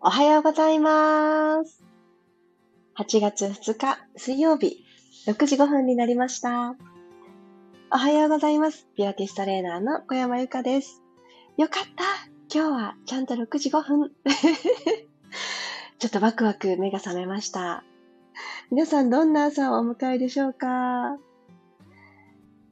おはようございます。8月2日水曜日6時5分になりました。おはようございます。ピラティストレーナーの小山由かです。よかった今日はちゃんと6時5分。ちょっとワクワク目が覚めました。皆さんどんな朝をお迎えでしょうか？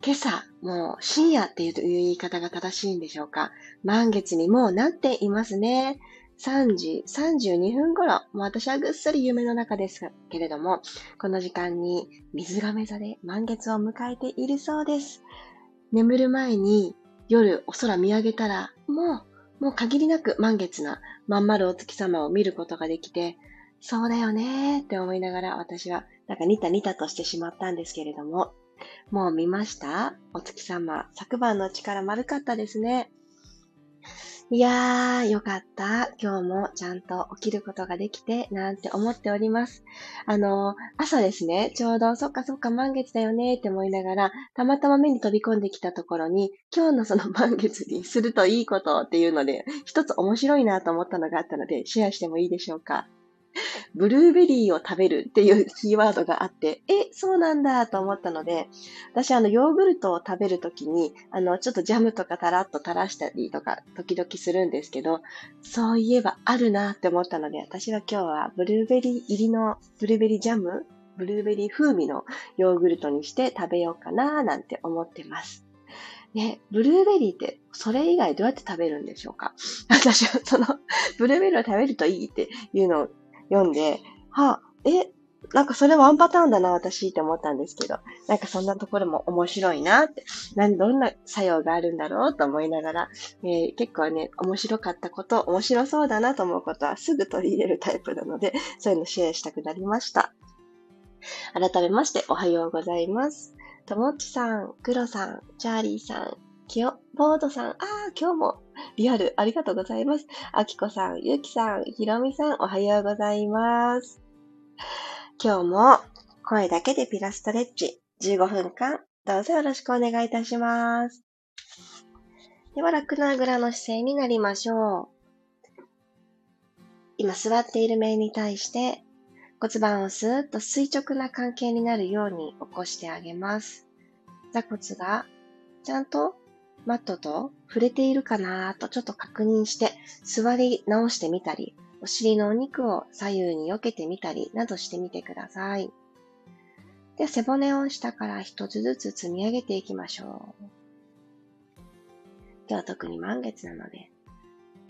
今朝、もう深夜っていう言い方が正しいんでしょうか？満月にもうなっていますね。3時32分頃、もう私はぐっすり夢の中ですけれども、この時間に水亀座で満月を迎えているそうです。眠る前に夜お空見上げたら、もう、もう限りなく満月なまん丸お月様を見ることができて、そうだよねーって思いながら私はなんかニタニタとしてしまったんですけれども、もう見ました？お月様、昨晩の力丸かったですね。いやー、よかった。今日もちゃんと起きることができて、なんて思っております。あの、朝ですね、ちょうど、そっかそっか満月だよねって思いながら、たまたま目に飛び込んできたところに、今日のその 満月にするといいことっていうので、一つ面白いなと思ったのがあったので、シェアしてもいいでしょうか？ブルーベリーを食べるっていうキーワードがあって、え、そうなんだと思ったので、私あのヨーグルトを食べるときに、あの、ちょっとジャムとかタラッと垂らしたりとか、時々するんですけど、そういえばあるなって思ったので、私は今日はブルーベリー入りのブルーベリージャムブルーベリー風味のヨーグルトにして食べようかななんて思ってます。ね、ブルーベリーってそれ以外どうやって食べるんでしょうか？私はそのブルーベリーを食べるといいっていうのを読んで、は、え、なんかそれワンパターンだな、私って思ったんですけど、なんかそんなところも面白いなって、何、どんな作用があるんだろうと思いながら、えー、結構ね、面白かったこと、面白そうだなと思うことはすぐ取り入れるタイプなので、そういうのシェアしたくなりました。改めまして、おはようございます。ともっちさん、くろさん、チャーリーさん、きよ、ボードさん、ああ、今日もリアル、ありがとうございます。あきこさん、ゆきさん、ひろみさん、おはようございます。今日も声だけでピラストレッチ15分間、どうぞよろしくお願いいたします。では、楽なあぐらの姿勢になりましょう。今座っている面に対して骨盤をスーッと垂直な関係になるように起こしてあげます。座骨がちゃんとマットと触れているかなとちょっと確認して座り直してみたり、お尻のお肉を左右に避けてみたりなどしてみてください。で背骨を下から一つずつ積み上げていきましょう。今日は特に満月なので、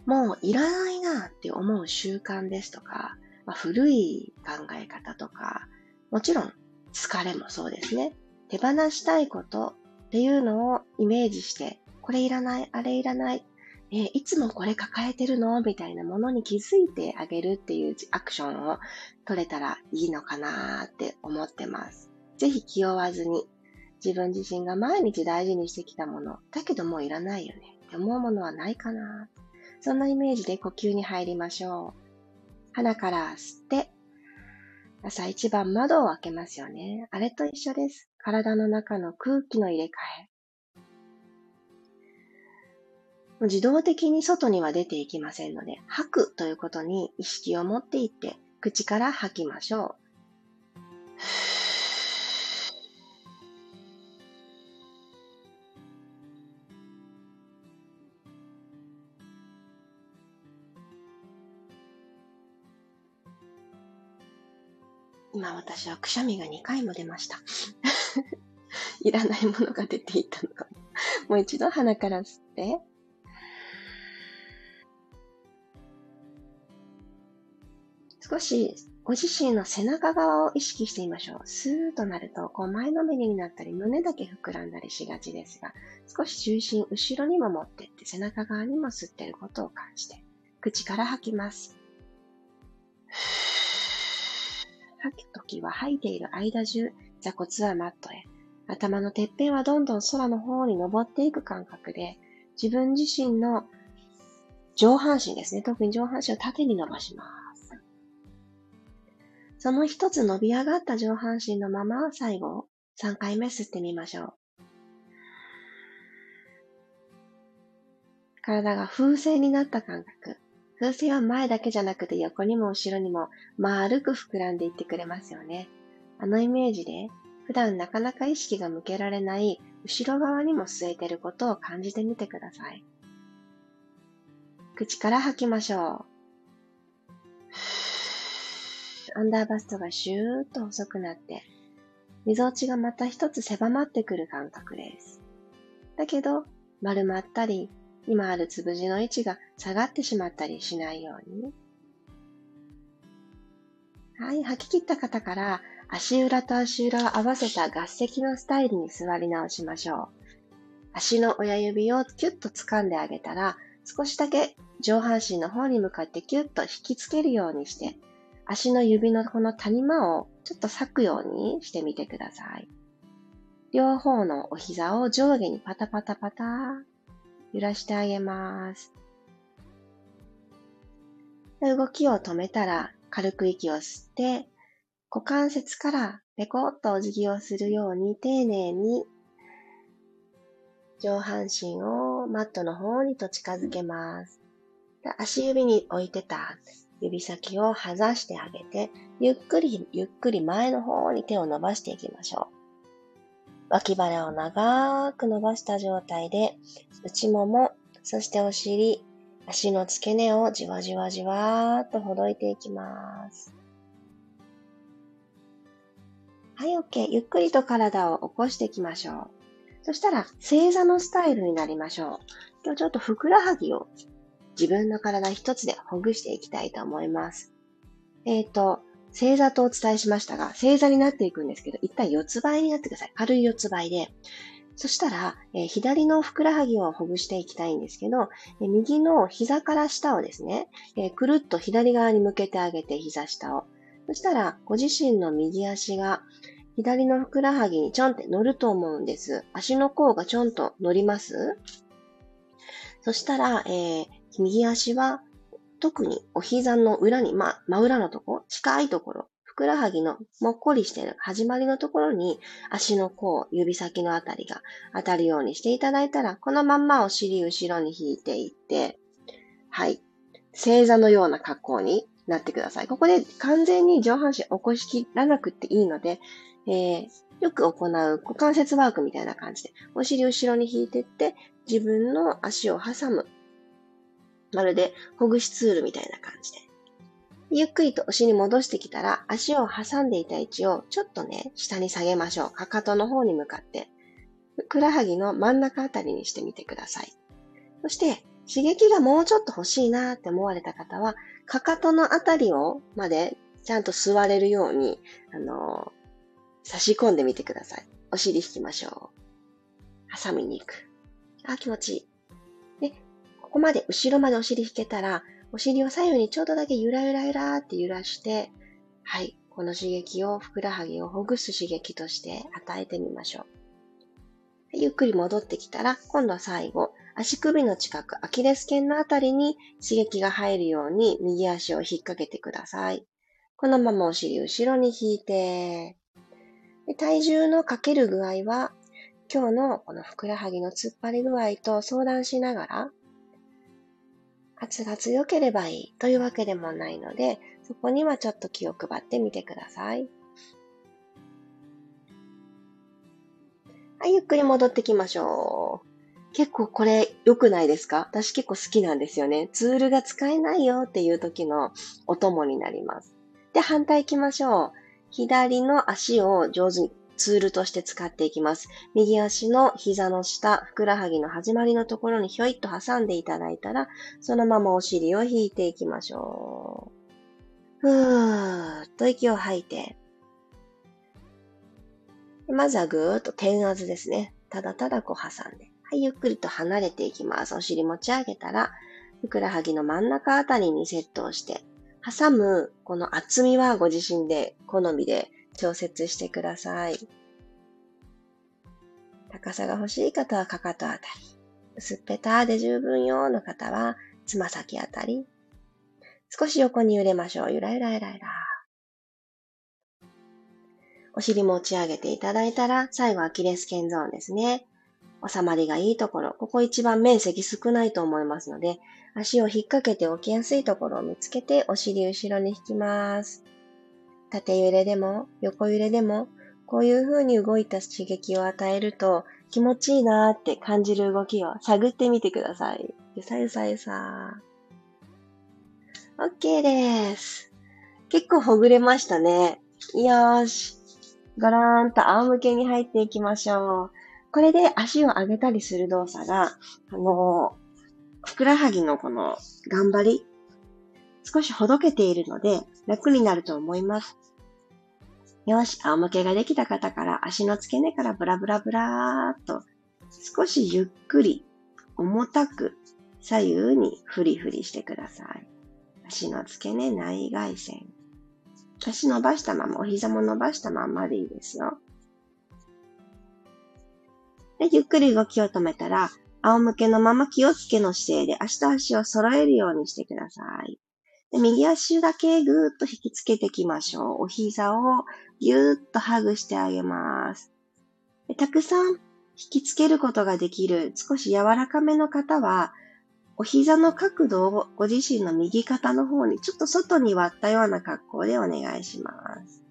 もういらないなって思う習慣ですとか、まあ、古い考え方とか、もちろん疲れもそうですね。手放したいことっていうのをイメージしてこれいらない、あれいらない、えー、いつもこれ抱えてるの？みたいなものに気づいてあげるっていうアクションを取れたらいいのかなって思ってます。ぜひ気負わずに、自分自身が毎日大事にしてきたもの、だけどもういらないよねって思うものはないかな。そんなイメージで呼吸に入りましょう。鼻から吸って、朝一番窓を開けますよね。あれと一緒です。体の中の空気の入れ替え。自動的に外には出ていきませんので、吐くということに意識を持っていって、口から吐きましょう。今私はくしゃみが2回も出ました。いらないものが出ていたのかも。もう一度鼻から吸って、少しご自身の背中側を意識してみましょう。スーッとなると、こう前のめりになったり、胸だけ膨らんだりしがちですが、少し重心後ろにも持ってって、背中側にも吸ってることを感じて、口から吐きます。吐くときは吐いている間中、座骨はマットへ。頭のてっぺんはどんどん空の方に登っていく感覚で、自分自身の上半身ですね。特に上半身を縦に伸ばします。その一つ伸び上がった上半身のまま最後3回目吸ってみましょう。体が風船になった感覚。風船は前だけじゃなくて横にも後ろにも丸く膨らんでいってくれますよね。あのイメージで普段なかなか意識が向けられない後ろ側にも吸えてることを感じてみてください。口から吐きましょう。アンダーバストがシューッと細くなって、溝落ちがまた一つ狭まってくる感覚です。だけど、丸まったり、今あるつぶじの位置が下がってしまったりしないように。はい、吐き切った方から足裏と足裏を合わせた合石のスタイルに座り直しましょう。足の親指をキュッと掴んであげたら、少しだけ上半身の方に向かってキュッと引きつけるようにして、足の指のこの谷間をちょっと裂くようにしてみてください。両方のお膝を上下にパタパタパタ揺らしてあげます。動きを止めたら軽く息を吸って、股関節からペコッとお辞儀をするように丁寧に上半身をマットの方にと近づけます。足指に置いてた指先を外してあげて、ゆっくりゆっくり前の方に手を伸ばしていきましょう。脇腹を長く伸ばした状態で、内もも、そしてお尻、足の付け根をじわじわじわーっとほどいていきます。はい、OK。ゆっくりと体を起こしていきましょう。そしたら、正座のスタイルになりましょう。今日ちょっとふくらはぎを自分の体一つでほぐしていきたいと思います。えっ、ー、と、正座とお伝えしましたが、正座になっていくんですけど、一旦四つ倍になってください。軽い四つ倍で。そしたら、えー、左のふくらはぎをほぐしていきたいんですけど、えー、右の膝から下をですね、えー、くるっと左側に向けてあげて、膝下を。そしたら、ご自身の右足が左のふくらはぎにちょんって乗ると思うんです。足の甲がちょんと乗りますそしたら、えー、右足は特にお膝の裏に、まあ、真裏のとこ、近いところ、ふくらはぎのもっこりしてる始まりのところに足の甲、指先のあたりが当たるようにしていただいたら、このまんまお尻後ろに引いていって、はい。正座のような格好になってください。ここで完全に上半身起こしきらなくていいので、えー、よく行う股関節ワークみたいな感じで、お尻後ろに引いていって、自分の足を挟むまるでほぐしツールみたいな感じで。ゆっくりとお尻戻してきたら、足を挟んでいた位置をちょっとね、下に下げましょう。かかとの方に向かって、ふくらはぎの真ん中あたりにしてみてください。そして、刺激がもうちょっと欲しいなって思われた方は、かかとのあたりをまでちゃんと座れるように、あのー、差し込んでみてください。お尻引きましょう。挟みに行く。あ、気持ちいい。ここまで後ろまでお尻引けたら、お尻を左右にちょっとだけゆらゆらゆらって揺らして、はい、この刺激をふくらはぎをほぐす刺激として与えてみましょう。ゆっくり戻ってきたら、今度は最後、足首の近く、アキレス腱のあたりに刺激が入るように右足を引っ掛けてください。このままお尻後ろに引いて、体重のかける具合は、今日のこのふくらはぎの突っ張り具合と相談しながら、圧が強ければいいというわけでもないので、そこにはちょっと気を配ってみてください。はい、ゆっくり戻ってきましょう。結構これ良くないですか？私結構好きなんですよね。ツールが使えないよっていう時のお供になります。で、反対行きましょう。左の足を上手にツールとして使っていきます。右足の膝の下、ふくらはぎの始まりのところにひょいっと挟んでいただいたら、そのままお尻を引いていきましょう。ふーっと息を吐いて。まずはぐーっと点圧ですね。ただただこう挟んで。はい、ゆっくりと離れていきます。お尻持ち上げたら、ふくらはぎの真ん中あたりにセットをして、挟むこの厚みはご自身で好みで調節してください。高さが欲しい方はかかとあたり。薄っぺたで十分よの方はつま先あたり。少し横に揺れましょう。ゆらゆらゆらゆら。お尻持ち上げていただいたら、最後アキレス腱ゾーンですね。収まりがいいところ、ここ一番面積少ないと思いますので、足を引っ掛けて起きやすいところを見つけて、お尻後ろに引きます。縦揺れでも、横揺れでも、こういう風に動いた刺激を与えると、気持ちいいなーって感じる動きを探ってみてください。ゆさゆさゆさー。OK です。結構ほぐれましたね。よーし。ガラーンと仰向けに入っていきましょう。これで足を上げたりする動作が、あのふくらはぎのこの頑張り、少しほどけているので楽になると思います。よし、仰向けができた方から足の付け根からブラブラブラーっと少しゆっくり重たく左右にフリフリしてください。足の付け根内外線。足伸ばしたまま、お膝も伸ばしたままでいいですよ。で、ゆっくり動きを止めたら、仰向けのまま気をつけの姿勢で足と足を揃えるようにしてください。で右足だけぐーっと引きつけていきましょう。お膝をぎゅーっとハグしてあげます。たくさん引きつけることができる少し柔らかめの方は、お膝の角度をご自身の右肩の方にちょっと外に割ったような格好でお願いします。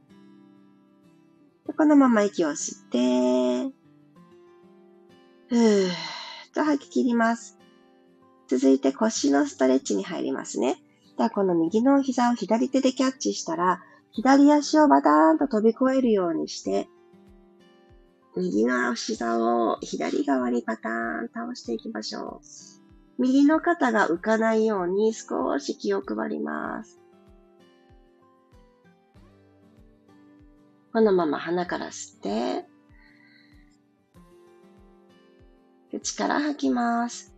このまま息を吸って、ふーっと吐き切ります。続いて腰のストレッチに入りますね。ではこの右の膝を左手でキャッチしたら、左足をバターンと飛び越えるようにして、右の膝を左側にパターン倒していきましょう。右の肩が浮かないように少し気を配ります。このまま鼻から吸って、口から吐きます。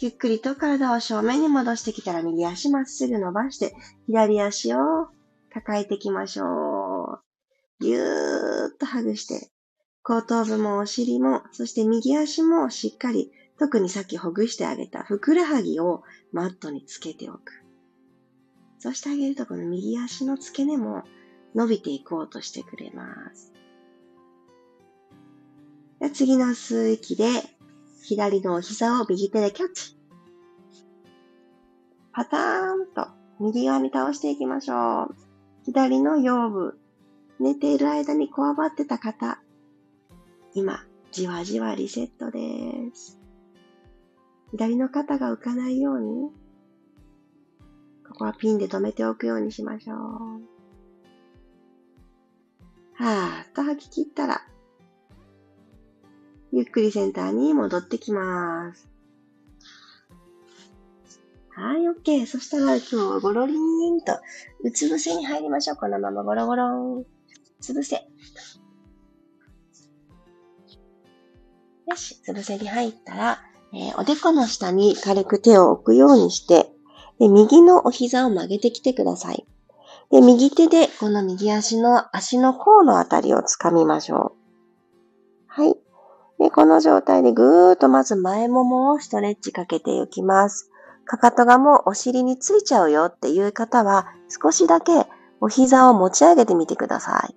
ゆっくりと体を正面に戻してきたら右足まっすぐ伸ばして、左足を抱えていきましょう。ぎゅーっとハグして、後頭部もお尻も、そして右足もしっかり、特にさっきほぐしてあげたふくらはぎをマットにつけておく。そしてあげるとこの右足の付け根も伸びていこうとしてくれます。次の吸う息で左のお膝を右手でキャッチ。パターンと右側に倒していきましょう。左の腰部、寝ている間にこわばってた方、今、じわじわリセットです。左の肩が浮かないように、ここはピンで留めておくようにしましょう。はーっと吐き切ったら、ゆっくりセンターに戻ってきます。はい、OK。そしたら今日はゴロリーンと、うつ伏せに入りましょう。このままゴロゴロン。つぶせ。よし、つぶせに入ったら、えー、おでこの下に軽く手を置くようにして、で、右のお膝を曲げてきてください。で、右手でこの右足の足の甲のあたりを掴みましょう。はい。で、この状態でぐーっとまず前ももをストレッチかけていきます。かかとがもうお尻についちゃうよっていう方は、少しだけお膝を持ち上げてみてください。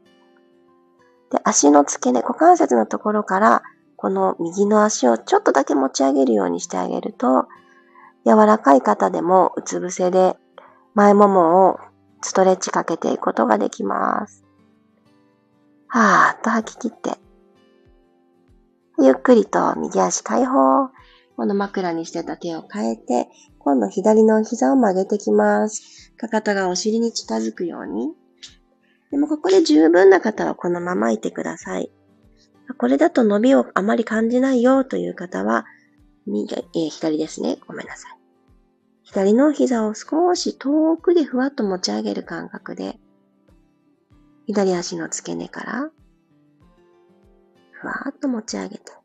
で、足の付け根、股関節のところから、この右の足をちょっとだけ持ち上げるようにしてあげると、柔らかい方でもうつ伏せで前ももをストレッチかけていくことができます。はーっと吐き切って、ゆっくりと右足解放。この枕にしてた手を変えて、今度左の膝を曲げてきます。かかとがお尻に近づくように。でもここで十分な方はこのままいてください。これだと伸びをあまり感じないよという方は、右、えー、左ですね。ごめんなさい。左の膝を少し遠くでふわっと持ち上げる感覚で、左足の付け根からふわっと持ち上げて、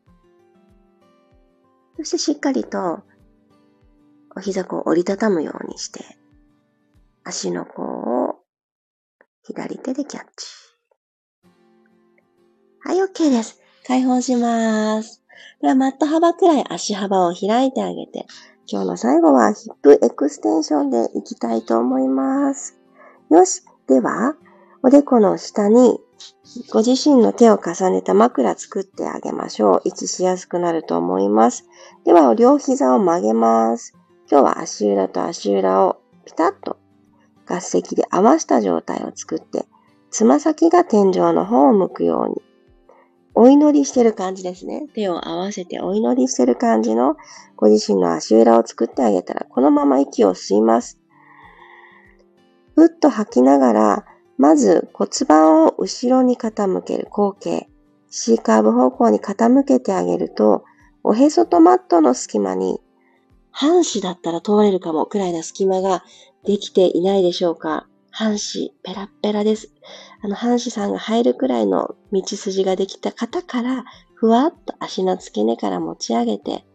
そしてしっかりとお膝を折りたたむようにして、足の甲を左手でキャッチ。はい、OK です。解放します。では、マット幅くらい足幅を開いてあげて、今日の最後はヒップエクステンションでいきたいと思います。よし。では、おでこの下にご自身の手を重ねた枕作ってあげましょう。息しやすくなると思います。では、両膝を曲げます。今日は足裏と足裏をピタッと合石で合わした状態を作って、つま先が天井の方を向くように、お祈りしてる感じですね。手を合わせてお祈りしてる感じのご自身の足裏を作ってあげたら、このまま息を吸います。ふっと吐きながら、まず骨盤を後ろに傾ける後傾。C カーブ方向に傾けてあげると、おへそとマットの隙間に、半紙だったら通れるかもくらいな隙間ができていないでしょうか半紙、ペラッペラです。あの、半紙さんが入るくらいの道筋ができた方から、ふわっと足の付け根から持ち上げて、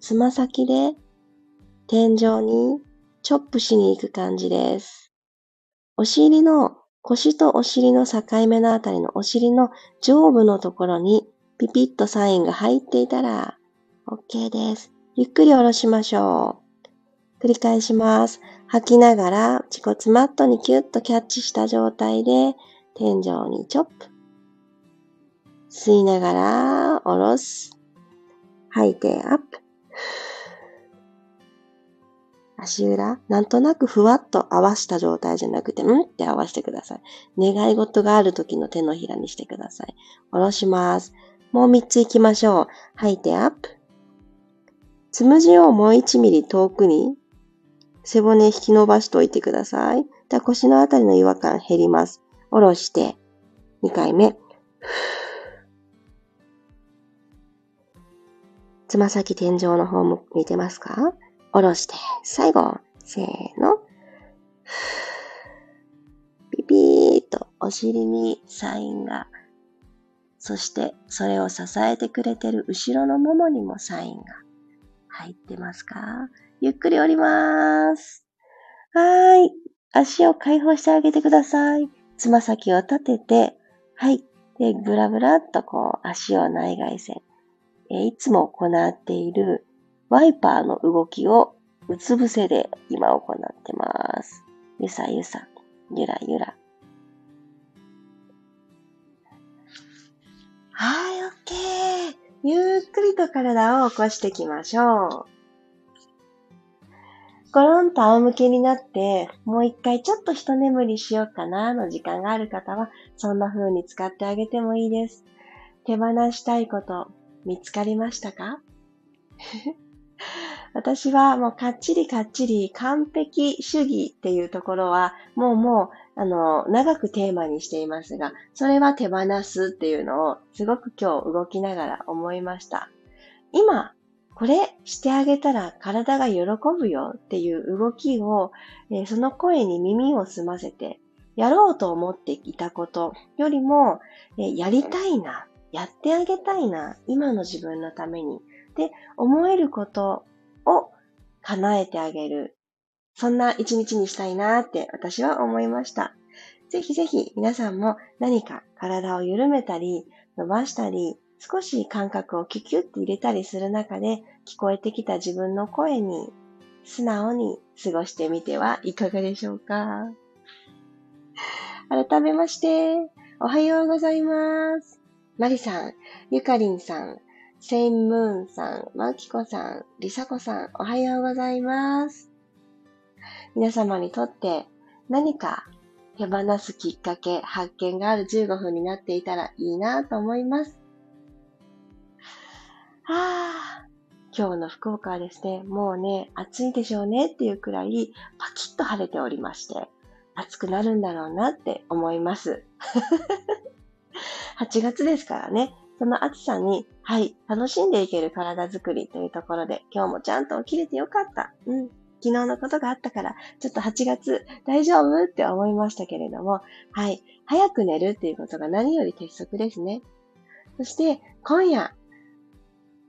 つま先で天井にチョップしに行く感じです。お尻の腰とお尻の境目のあたりのお尻の上部のところにピピッとサインが入っていたら OK です。ゆっくり下ろしましょう。繰り返します。吐きながら自骨マットにキュッとキャッチした状態で天井にチョップ。吸いながら下ろす。吐いてアップ。足裏、なんとなくふわっと合わした状態じゃなくて、んって合わせてください。願い事がある時の手のひらにしてください。下ろします。もう3つ行きましょう。吐いてアップ。つむじをもう1ミリ遠くに背骨引き伸ばしておいてください。で腰のあたりの違和感減ります。下ろして、2回目。つま先天井の方も見てますか？下ろして、最後、せーの。ピピーとお尻にサインが、そしてそれを支えてくれてる後ろのももにもサインが入ってますか？ゆっくり降ります。はーい。足を解放してあげてください。つま先を立てて、はい。で、ブラブラっとこう、足を内外線。えいつも行っているワイパーの動きをうつ伏せで今行ってます。ゆさゆさ、ゆらゆら。はい、オッケー。ゆっくりと体を起こしていきましょう。コロンと仰向けになって、もう一回ちょっと一眠りしようかなの時間がある方は、そんな風に使ってあげてもいいです。手放したいこと見つかりましたか？私はもうかっちりかっちり完璧主義っていうところはもうもうあの長くテーマにしていますが、それは手放すっていうのをすごく今日動きながら思いました。今これしてあげたら体が喜ぶよっていう動きを、え、その声に耳を澄ませて、やろうと思っていたことよりも、え、やりたいな、やってあげたいな、今の自分のために、で、思えることを叶えてあげる。そんな一日にしたいなって私は思いました。ぜひぜひ皆さんも何か体を緩めたり、伸ばしたり、少し感覚をキュキュって入れたりする中で聞こえてきた自分の声に素直に過ごしてみてはいかがでしょうか改めまして、おはようございます。マリさん、ゆかりんさん、セインムーンさん、マキコさん、リサコさん、おはようございます。皆様にとって何か手放すきっかけ、発見がある15分になっていたらいいなと思います。はあ、今日の福岡はですね、もうね、暑いでしょうねっていうくらいパキッと晴れておりまして、暑くなるんだろうなって思います。8月ですからね、その暑さに、はい、楽しんでいける体づくりというところで、今日もちゃんと起きれてよかった。うん。昨日のことがあったから、ちょっと8月大丈夫って思いましたけれども、はい、早く寝るっていうことが何より鉄則ですね。そして、今夜、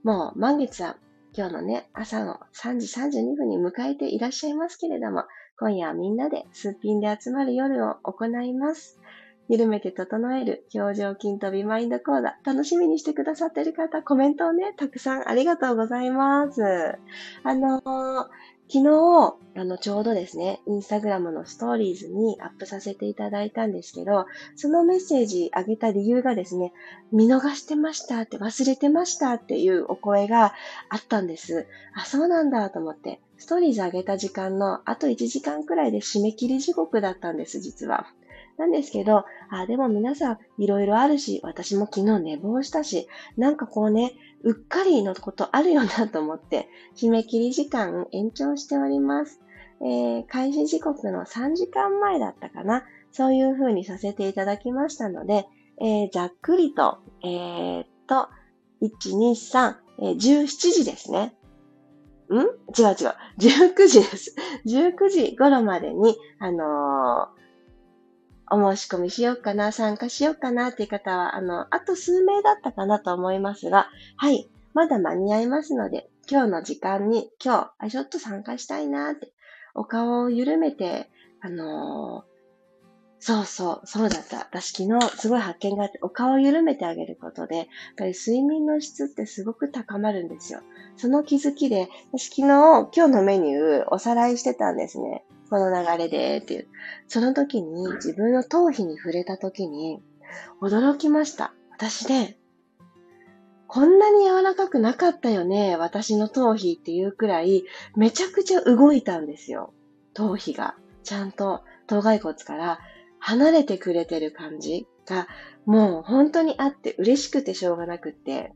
もう満月は今日のね、朝の3時32分に迎えていらっしゃいますけれども、今夜はみんなですっぴんで集まる夜を行います。緩めて整える表情筋とビマインド講座、楽しみにしてくださってる方、コメントをね、たくさんありがとうございます。あのー、昨日、あの、ちょうどですね、インスタグラムのストーリーズにアップさせていただいたんですけど、そのメッセージあげた理由がですね、見逃してましたって、忘れてましたっていうお声があったんです。あ、そうなんだと思って、ストーリーズあげた時間のあと1時間くらいで締め切り時刻だったんです、実は。なんですけど、あ、でも皆さんいろいろあるし、私も昨日寝坊したし、なんかこうね、うっかりのことあるよなと思って、締め切り時間延長しております。えー、開始時刻の3時間前だったかな。そういう風にさせていただきましたので、えー、ざっくりと、えー、っと、1、2、3、えー、17時ですね。ん？違う違う。19時です。19時頃までに、あのーお申し込みしようかな、参加しようかなっていう方は、あの、あと数名だったかなと思いますが、はい、まだ間に合いますので、今日の時間に、今日、あ、ちょっと参加したいなって、お顔を緩めて、あのー、そうそう、そうだった。私昨日すごい発見があって、お顔を緩めてあげることで、やっぱり睡眠の質ってすごく高まるんですよ。その気づきで、私昨日今日のメニューおさらいしてたんですね。この流れでっていう。その時に自分の頭皮に触れた時に驚きました。私ね、こんなに柔らかくなかったよね、私の頭皮っていうくらい、めちゃくちゃ動いたんですよ。頭皮が。ちゃんと頭蓋骨から離れてくれてる感じが、もう本当にあって嬉しくてしょうがなくって、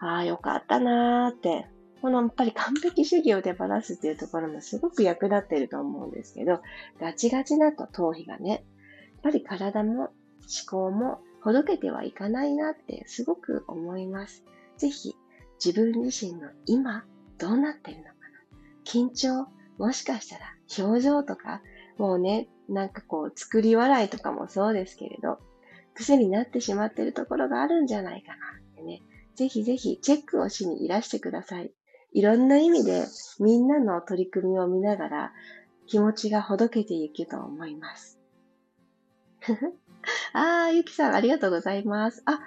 ああ、よかったなーってこのやっぱり完璧主義を手放すっていうところもすごく役立ってると思うんですけど、ガチガチだと頭皮がね、やっぱり体も思考もほどけてはいかないなってすごく思います。ぜひ自分自身の今どうなってるのかな緊張もしかしたら表情とかもうね、なんかこう作り笑いとかもそうですけれど、癖になってしまってるところがあるんじゃないかなってね、ぜひぜひチェックをしにいらしてください。いろんな意味でみんなの取り組みを見ながら気持ちがほどけていくと思います。あー、ゆきさんありがとうございます。あ、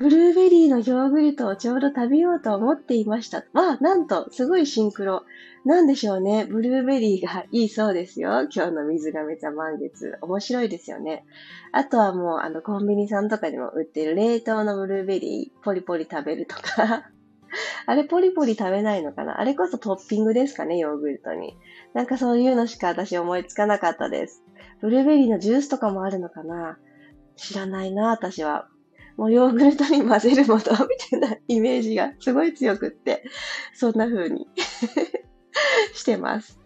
ブルーベリーのヨーグルトをちょうど食べようと思っていました。わあ、なんと、すごいシンクロ。なんでしょうね。ブルーベリーがいいそうですよ。今日の水亀座満月。面白いですよね。あとはもう、あの、コンビニさんとかでも売ってる冷凍のブルーベリー、ポリポリ食べるとか。あれポリポリ食べないのかな？あれこそトッピングですかね、ヨーグルトに。なんかそういうのしか私思いつかなかったです。ブルーベリーのジュースとかもあるのかな？知らないな、私は。もうヨーグルトに混ぜるものみたいなイメージがすごい強くって、そんな風に してます。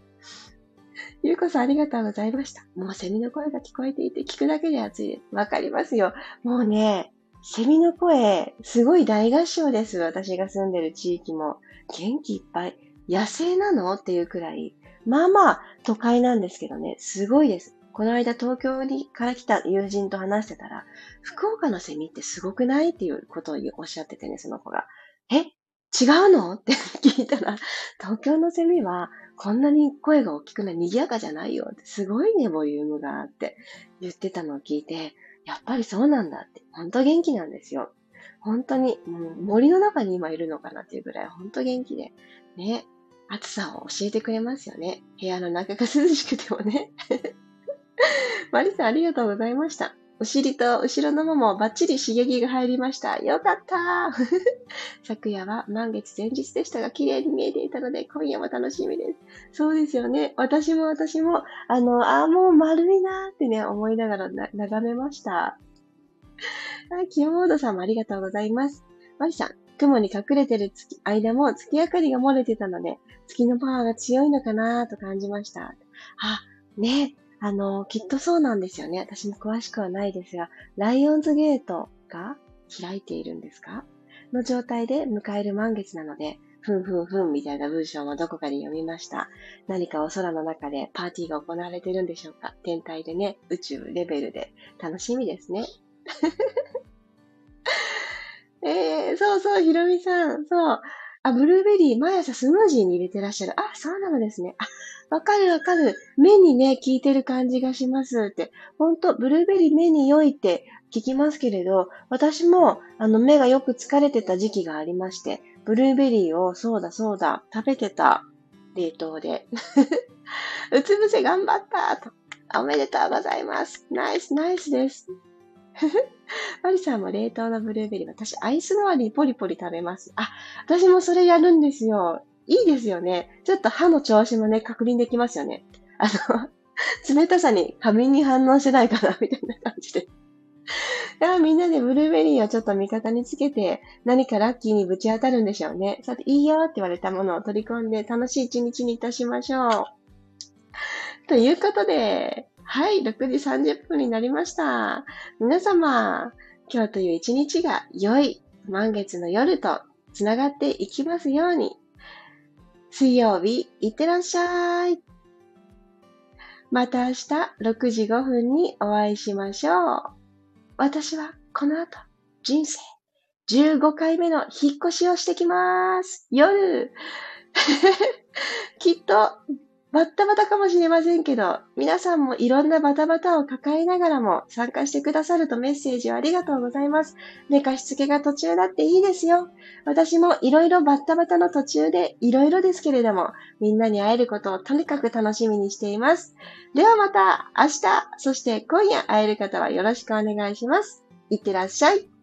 ゆうこさんありがとうございました。もうセミの声が聞こえていて聞くだけで暑いです。わかりますよ。もうね、セミの声、すごい大合唱です。私が住んでる地域も。元気いっぱい。野生なの？っていうくらい。まあまあ、都会なんですけどね、すごいです。この間東京にから来た友人と話してたら、福岡のセミってすごくない？っていうことをおっしゃっててね、その子が。え？違うの？って 聞いたら、東京のセミはこんなに声が大きくない、賑やかじゃないよって、すごいね、ボリュームがあって言ってたのを聞いて、やっぱりそうなんだって、ほんと元気なんですよ。本当に、もう森の中に今いるのかなっていうぐらいほんと元気で、ね、暑さを教えてくれますよね。部屋の中が涼しくてもね。マリさんありがとうございました。お尻と後ろのももバッチリ刺激が入りました。よかった 昨夜は満月前日でしたが綺麗に見えていたので今夜も楽しみです。そうですよね。私も私も、あの、ああ、もう丸いなーってね、思いながら眺めました。あ、清モードさんもありがとうございます。マリさん、雲に隠れてる月間も月明かりが漏れてたので、月のパワーが強いのかなーと感じました。あ、ね、あの、きっとそうなんですよね。私も詳しくはないですが、ライオンズゲートが開いているんですか？の状態で迎える満月なので、ふんふんふんみたいな文章もどこかで読みました。何かお空の中でパーティーが行われてるんでしょうか？天体でね、宇宙レベルで楽しみですね。えー、そうそう、ひろみさん、そう。あ、ブルーベリー毎朝スムージーに入れてらっしゃる。あ、そうなのですね。あ、わかるわかる。目にね、効いてる感じがしますって。ほんと、ブルーベリー目に良いって聞きますけれど、私も、あの、目がよく疲れてた時期がありまして、ブルーベリーを、そうだそうだ、食べてた。冷凍で。うつ伏せ頑張ったと。おめでとうございます。ナイス、ナイスです。マリさんも冷凍のブルーベリー、私アイス代わりにポリポリ食べます。あ、私もそれやるんですよ。いいですよね。ちょっと歯の調子もね、確認できますよね。あの、冷たさに過敏に反応しないかな、みたいな感じで。いやみんなでブルーベリーをちょっと味方につけて、何かラッキーにぶち当たるんでしょうね。さて、いいよって言われたものを取り込んで楽しい一日にいたしましょう。ということで、はい、6時30分になりました。皆様、今日という一日が良い満月の夜とつながっていきますように。水曜日、いってらっしゃい。また明日6時5分にお会いしましょう。私はこの後、人生15回目の引っ越しをしてきます。夜 きっとバッタバタかもしれませんけど、皆さんもいろんなバタバタを抱えながらも参加してくださるとメッセージをありがとうございます。寝かしつけが途中だっていいですよ。私もいろいろバッタバタの途中でいろいろですけれども、みんなに会えることをとにかく楽しみにしています。ではまた明日、そして今夜会える方はよろしくお願いします。いってらっしゃい。